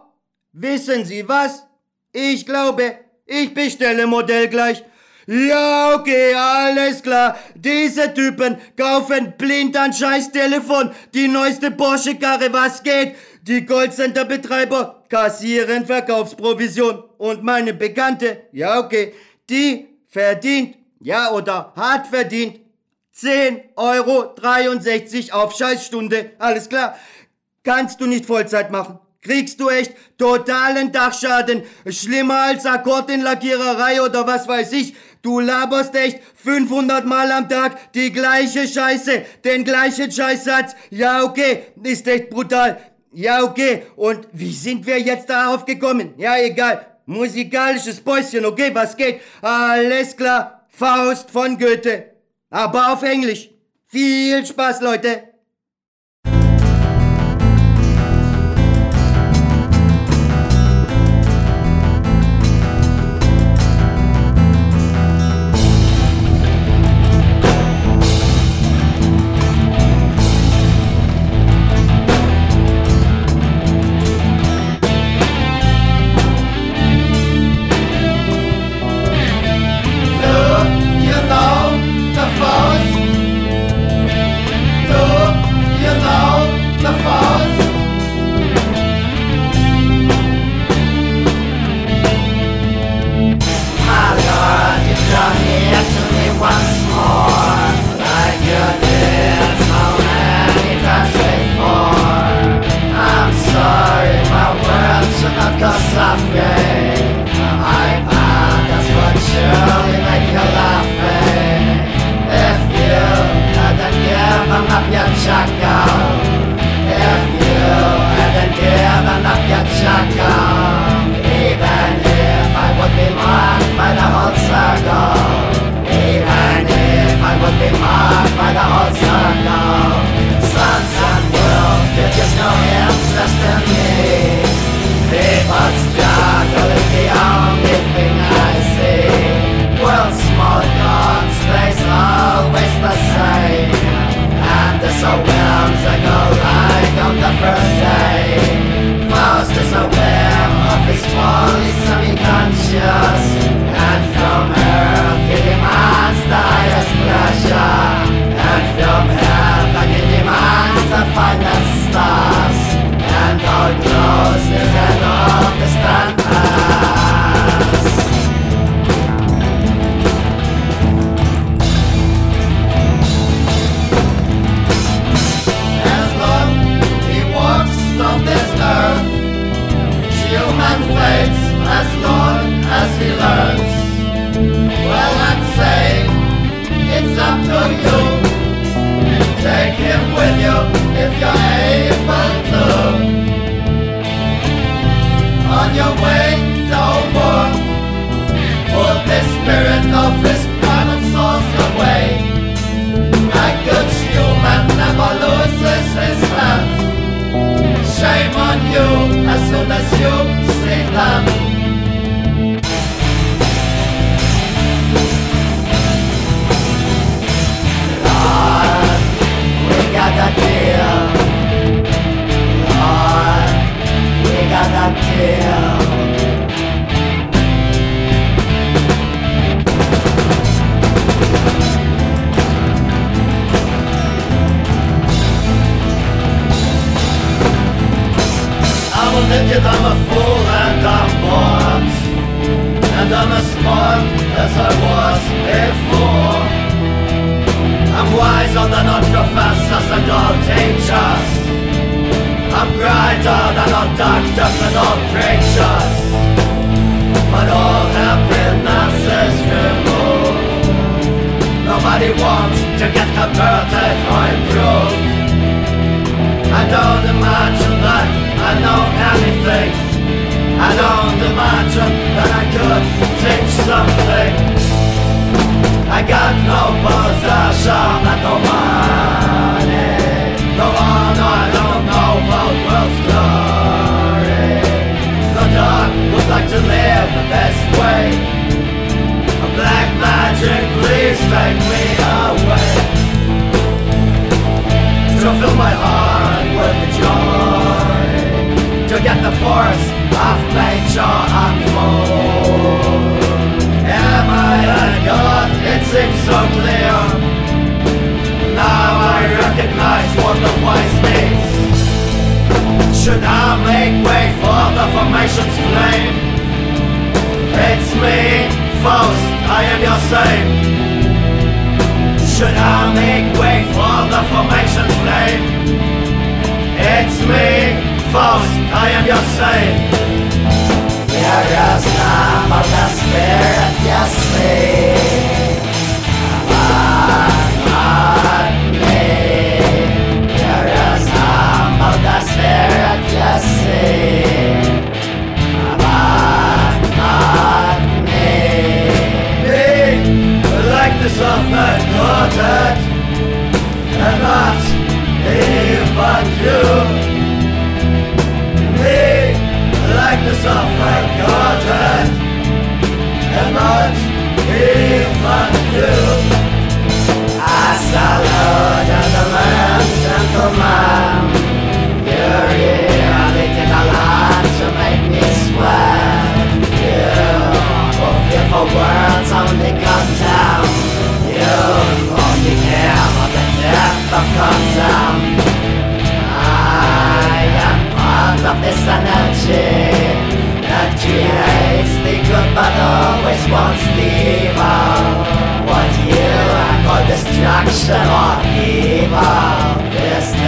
wissen Sie was? Ich glaube, ich bestelle Modell gleich. Ja, okay, alles klar. Diese Typen kaufen blind ein scheiß Telefon, die neueste Porsche-Karre, was geht? Die Goldcenter-Betreiber kassieren Verkaufsprovision. Und meine Bekannte, ja, okay, die verdient, ja, oder hat verdient 10,63 Euro auf Scheißstunde. Alles klar. Kannst du nicht Vollzeit machen kriegst du echt totalen Dachschaden. Schlimmer als Akkord in Lackiererei oder was weiß ich. Du laberst echt 500 Mal am Tag die gleiche Scheiße, den gleichen Scheißsatz. Ja, okay, ist echt brutal. Ja, okay. Und wie sind wir jetzt darauf gekommen? Ja, egal. Musikalisches Päuschen, okay, was geht? Alles klar. Faust von Goethe. Aber auf Englisch. Viel Spaß, Leute. Faust, I am your slave. Should I make way for the formation's flame? It's me, Faust, I am your slave. There is none but the spirit you see. There is none but the spirit you see. murdered and not even you. He, likeness of my godhead, and not even you. I salute as a man, gentleman. You're here, they did a lot to make me sweat. You, oh, for fearful words only come down alone walking here on the death of contempt I am part of this energy That creates the good but What you I call destruction or evil? Is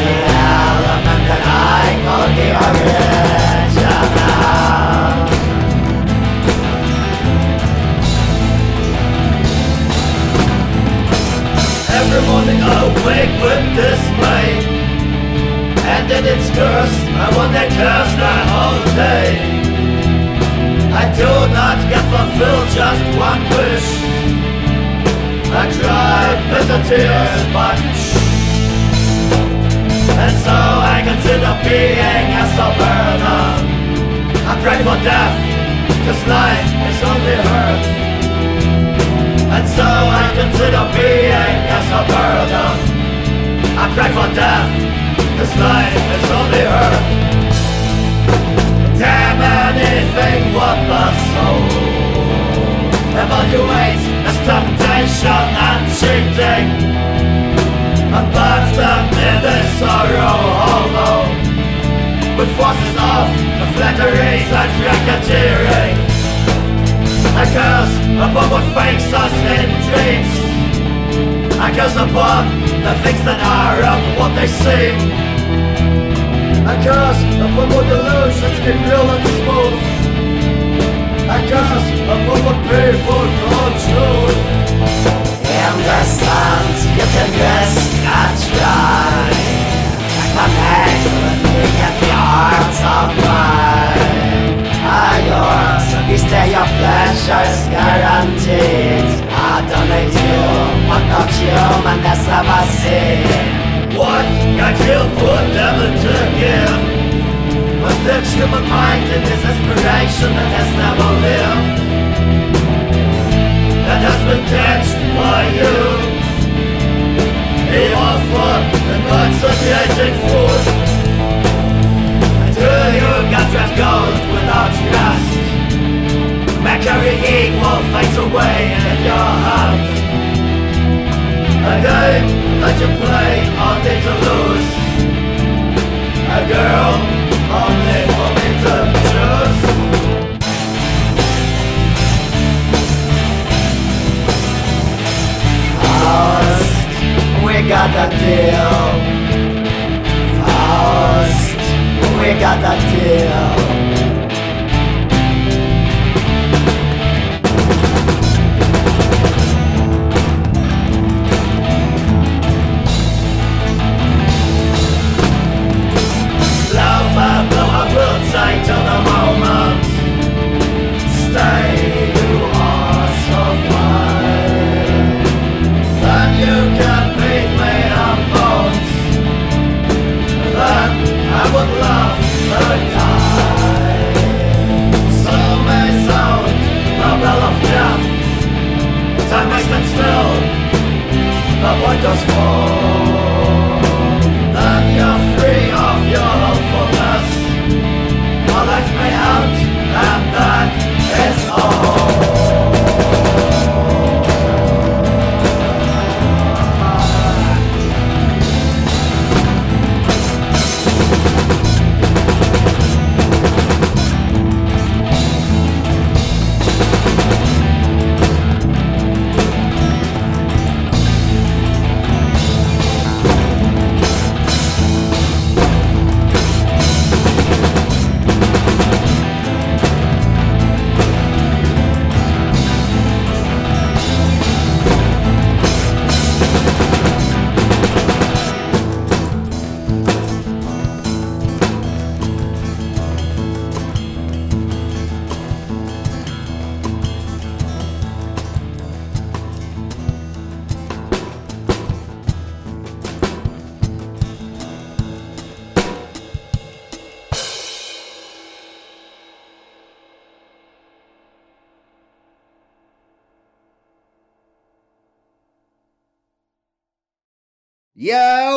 Pray for death, This life is only hurt. Damn anything what the soul. Evaluates as temptation and cheating. And burns them in this sorrow hollow With forces of the flatteries and racketeering. I curse upon what fakes us in dreams. I curse upon the things that are of what they seem. I curse upon what delusions keep real and smooth. I curse upon what people call truth. In the sands you can risk a try Connect with me at the arms of mine. Are yours is there your pleasure's guaranteed? I donate you, but not human that's ever seen. What got you put devil to give? Was the human mind in this aspiration that has never lived? fiel.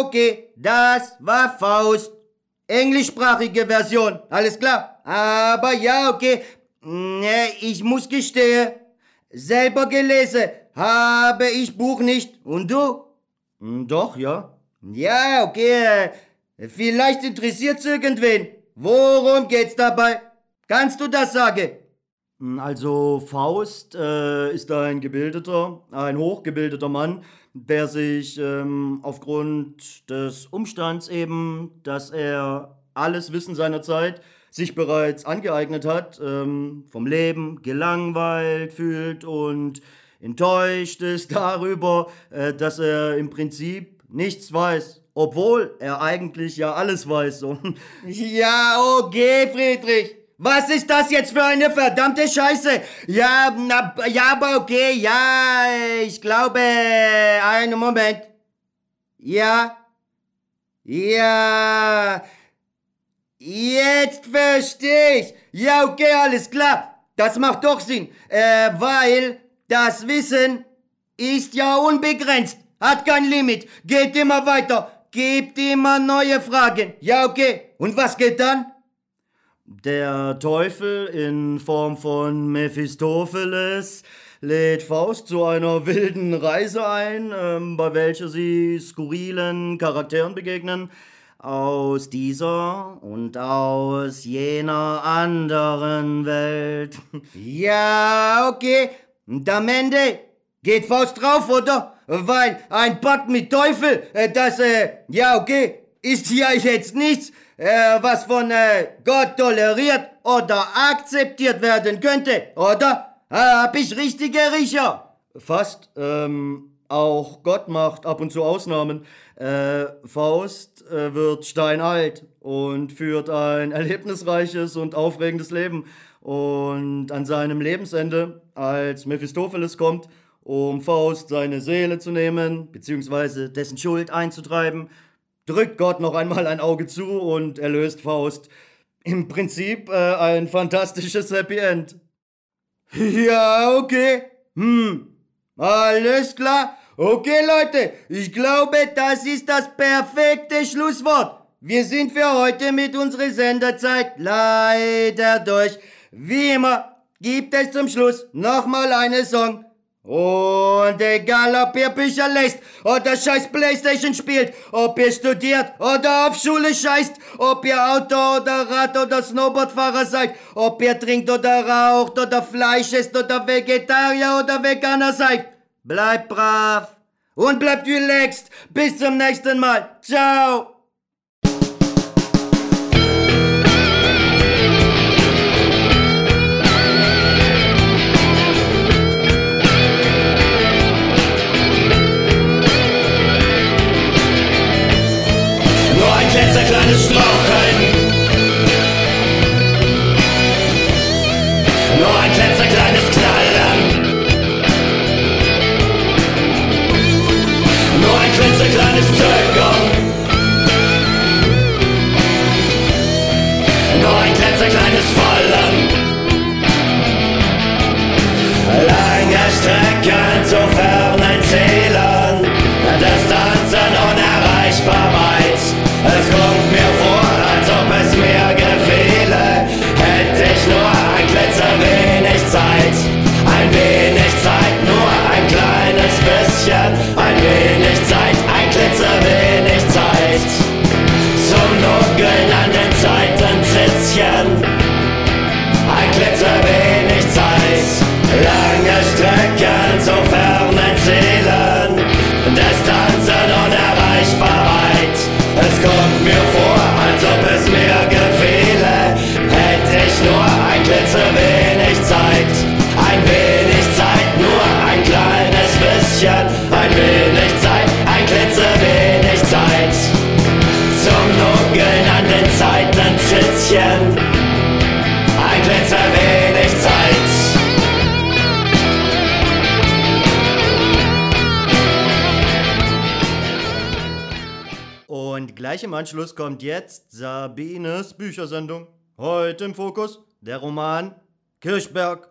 Okay, das war Faust. Englischsprachige Version, alles klar. Aber ja, okay, ne, ich muss gestehen, selber gelesen habe ich Buch nicht. Und du? Hm, Doch, ja. Ja, okay, vielleicht interessiert's irgendwen. Worum geht's dabei? Kannst du das sagen? Also Faust äh, ist ein gebildeter, ein hochgebildeter Mann, der sich ähm, aufgrund des Umstands eben, dass er alles Wissen seiner Zeit sich bereits angeeignet hat, ähm, vom Leben gelangweilt fühlt und enttäuscht ist darüber, äh, dass er im Prinzip nichts weiß, obwohl er eigentlich ja alles weiß. Ja, okay, Friedrich. Was ist das jetzt für eine verdammte Scheiße? Ja, na, ja, aber okay, ja, ich glaube, einen Moment. Ja, ja, jetzt verstehe ich. Ja, okay, alles klar. Das macht doch Sinn, äh, weil das Wissen ist ja unbegrenzt, hat kein Limit, geht immer weiter, gibt immer neue Fragen. Ja, okay. Und was geht dann? Der Teufel in Form von Mephistopheles lädt Faust zu einer wilden Reise ein, ähm, bei welcher sie skurrilen Charakteren begegnen, aus dieser und aus jener anderen Welt. Ja, okay. Und am Ende geht Faust drauf, oder? Weil ein Pakt mit Teufel, äh, das, äh, ja, okay, ist ja jetzt nichts was von äh, Gott toleriert oder akzeptiert werden könnte, oder? Äh, hab ich richtige Riecher? Fast. Ähm, auch Gott macht ab und zu Ausnahmen. Äh, Faust äh, wird steinalt und führt ein erlebnisreiches und aufregendes Leben. Und an seinem Lebensende, als Mephistopheles kommt, um Faust seine Seele zu nehmen, beziehungsweise dessen Schuld einzutreiben, drückt Gott noch einmal ein Auge zu und erlöst Faust. Im Prinzip äh, ein fantastisches Happy End. Ja, okay. Hm. Alles klar. Okay, Leute, ich glaube, das ist das perfekte Schlusswort. Wir sind für heute mit unserer Senderzeit leider durch. Wie immer gibt es zum Schluss nochmal eine Song und egal, ob ihr Bücher lest oder scheiß Playstation spielt, ob ihr studiert oder auf Schule scheißt, ob ihr Auto oder Rad oder Snowboardfahrer seid, ob ihr trinkt oder raucht oder Fleisch esst oder Vegetarier oder Veganer seid, bleibt brav und bleibt relaxed. Bis zum nächsten Mal. Ciao. Kommt jetzt Sabines Büchersendung. Heute im Fokus der Roman Kirchberg